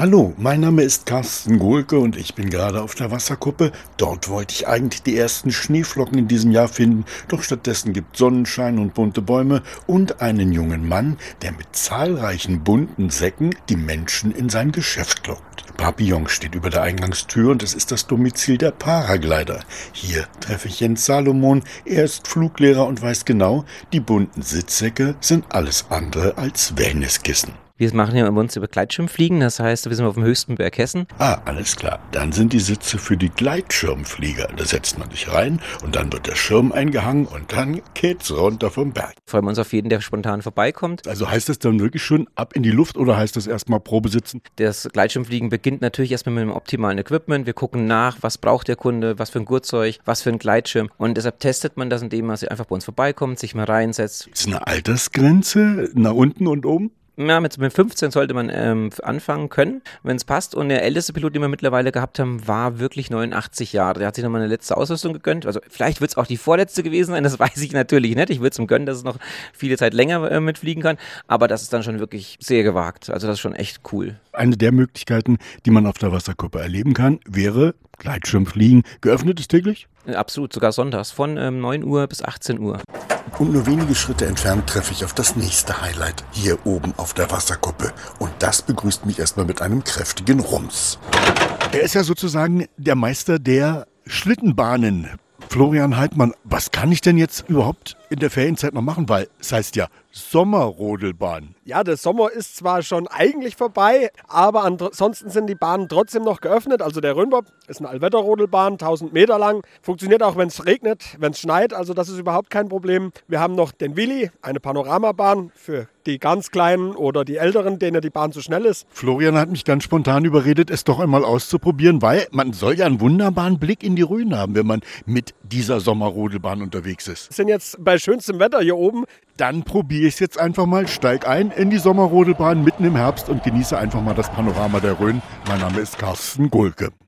Hallo, mein Name ist Carsten Gohlke und ich bin gerade auf der Wasserkuppe. Dort wollte ich eigentlich die ersten Schneeflocken in diesem Jahr finden, doch stattdessen gibt Sonnenschein und bunte Bäume und einen jungen Mann, der mit zahlreichen bunten Säcken die Menschen in sein Geschäft lockt. Papillon steht über der Eingangstür und es ist das Domizil der Paraglider. Hier treffe ich Jens Salomon. Er ist Fluglehrer und weiß genau, die bunten Sitzsäcke sind alles andere als Wellnesskissen. Wir machen ja bei uns über Gleitschirmfliegen, das heißt, wir sind auf dem höchsten Berg Hessen. Ah, alles klar. Dann sind die Sitze für die Gleitschirmflieger. Da setzt man sich rein und dann wird der Schirm eingehangen und dann geht's runter vom Berg. Freuen wir uns auf jeden, der spontan vorbeikommt. Also heißt das dann wirklich schon ab in die Luft oder heißt das erstmal Probesitzen? Das Gleitschirmfliegen beginnt natürlich erstmal mit dem optimalen Equipment. Wir gucken nach, was braucht der Kunde, was für ein Gurtzeug, was für ein Gleitschirm. Und deshalb testet man das, indem man einfach bei uns vorbeikommt, sich mal reinsetzt. Ist eine Altersgrenze nach unten und oben? Ja, mit, mit 15 sollte man ähm, anfangen können, wenn es passt. Und der älteste Pilot, den wir mittlerweile gehabt haben, war wirklich 89 Jahre. Der hat sich nochmal eine letzte Ausrüstung gegönnt. Also vielleicht wird es auch die vorletzte gewesen sein, das weiß ich natürlich nicht. Ich würde es ihm gönnen, dass es noch viele Zeit länger äh, mitfliegen kann. Aber das ist dann schon wirklich sehr gewagt. Also das ist schon echt cool. Eine der Möglichkeiten, die man auf der Wasserkuppe erleben kann, wäre Gleitschirmfliegen. Geöffnet ist täglich? Absolut, sogar sonntags von ähm, 9 Uhr bis 18 Uhr. Und nur wenige Schritte entfernt treffe ich auf das nächste Highlight hier oben auf der Wasserkuppe. Und das begrüßt mich erstmal mit einem kräftigen Rums. Er ist ja sozusagen der Meister der Schlittenbahnen. Florian Heidmann, was kann ich denn jetzt überhaupt in der Ferienzeit noch machen? Weil es heißt ja Sommerrodelbahn. Ja, der Sommer ist zwar schon eigentlich vorbei, aber ansonsten sind die Bahnen trotzdem noch geöffnet. Also der Rönnbob ist eine Allwetterrodelbahn, 1000 Meter lang. Funktioniert auch, wenn es regnet, wenn es schneit. Also das ist überhaupt kein Problem. Wir haben noch den Willi, eine Panoramabahn für die ganz Kleinen oder die Älteren, denen die Bahn zu schnell ist. Florian hat mich ganz spontan überredet, es doch einmal auszuprobieren, weil man soll ja einen wunderbaren Blick in die Rhön haben, wenn man mit dieser Sommerrodelbahn unterwegs ist. Wir sind jetzt bei schönstem Wetter hier oben. Dann probiere ich es jetzt einfach mal. Steig ein in die Sommerrodelbahn mitten im Herbst und genieße einfach mal das Panorama der Rhön. Mein Name ist Carsten Gulke.